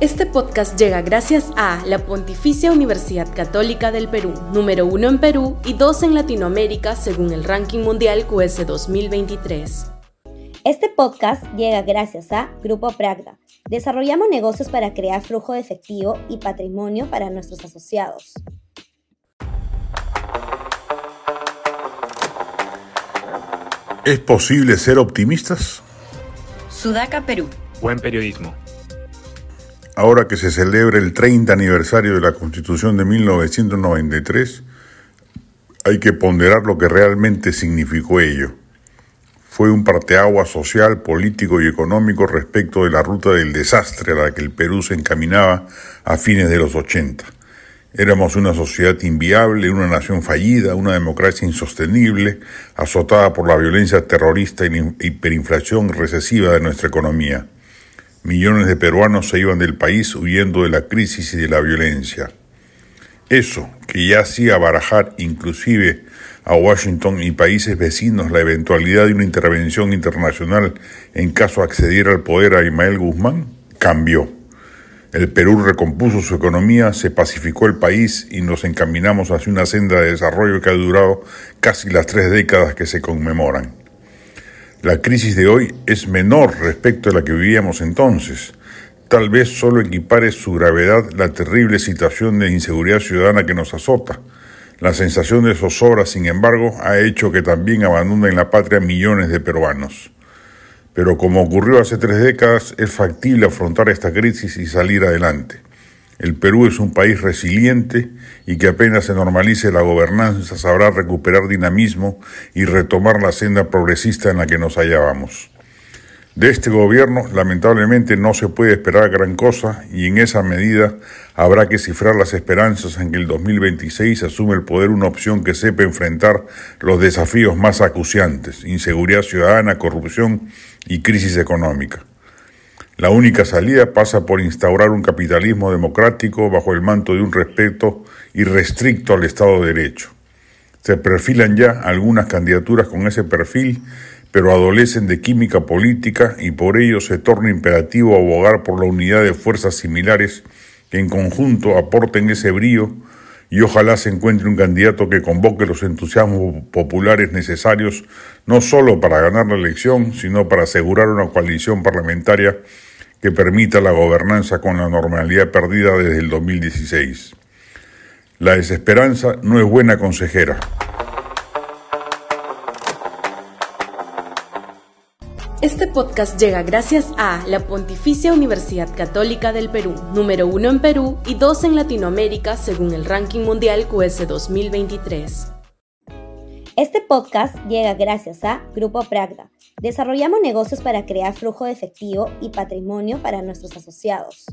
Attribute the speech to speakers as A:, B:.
A: Este podcast llega gracias a la Pontificia Universidad Católica del Perú, número uno en Perú y dos en Latinoamérica según el ranking mundial QS 2023.
B: Este podcast llega gracias a Grupo Pragda. Desarrollamos negocios para crear flujo de efectivo y patrimonio para nuestros asociados.
C: ¿Es posible ser optimistas?
D: Sudaca, Perú.
E: Buen periodismo
C: ahora que se celebra el 30 aniversario de la Constitución de 1993, hay que ponderar lo que realmente significó ello. Fue un parteagua social, político y económico respecto de la ruta del desastre a la que el Perú se encaminaba a fines de los 80. Éramos una sociedad inviable, una nación fallida, una democracia insostenible, azotada por la violencia terrorista y la hiperinflación recesiva de nuestra economía. Millones de peruanos se iban del país huyendo de la crisis y de la violencia. Eso, que ya hacía barajar inclusive a Washington y países vecinos la eventualidad de una intervención internacional en caso accediera al poder a Ismael Guzmán, cambió. El Perú recompuso su economía, se pacificó el país y nos encaminamos hacia una senda de desarrollo que ha durado casi las tres décadas que se conmemoran. La crisis de hoy es menor respecto a la que vivíamos entonces. Tal vez solo equipare su gravedad la terrible situación de inseguridad ciudadana que nos azota. La sensación de zozobra, sin embargo, ha hecho que también abandonen la patria millones de peruanos. Pero como ocurrió hace tres décadas, es factible afrontar esta crisis y salir adelante. El Perú es un país resiliente y que apenas se normalice la gobernanza sabrá recuperar dinamismo y retomar la senda progresista en la que nos hallábamos. De este gobierno, lamentablemente, no se puede esperar gran cosa y en esa medida habrá que cifrar las esperanzas en que el 2026 asume el poder una opción que sepa enfrentar los desafíos más acuciantes, inseguridad ciudadana, corrupción y crisis económica. La única salida pasa por instaurar un capitalismo democrático bajo el manto de un respeto irrestricto al Estado de Derecho. Se perfilan ya algunas candidaturas con ese perfil, pero adolecen de química política y por ello se torna imperativo abogar por la unidad de fuerzas similares que en conjunto aporten ese brío y ojalá se encuentre un candidato que convoque los entusiasmos populares necesarios no solo para ganar la elección, sino para asegurar una coalición parlamentaria que permita la gobernanza con la normalidad perdida desde el 2016. La desesperanza no es buena consejera.
A: Este podcast llega gracias a la Pontificia Universidad Católica del Perú, número uno en Perú y dos en Latinoamérica según el ranking mundial QS 2023.
B: Este podcast llega gracias a Grupo Pragda. Desarrollamos negocios para crear flujo de efectivo y patrimonio para nuestros asociados.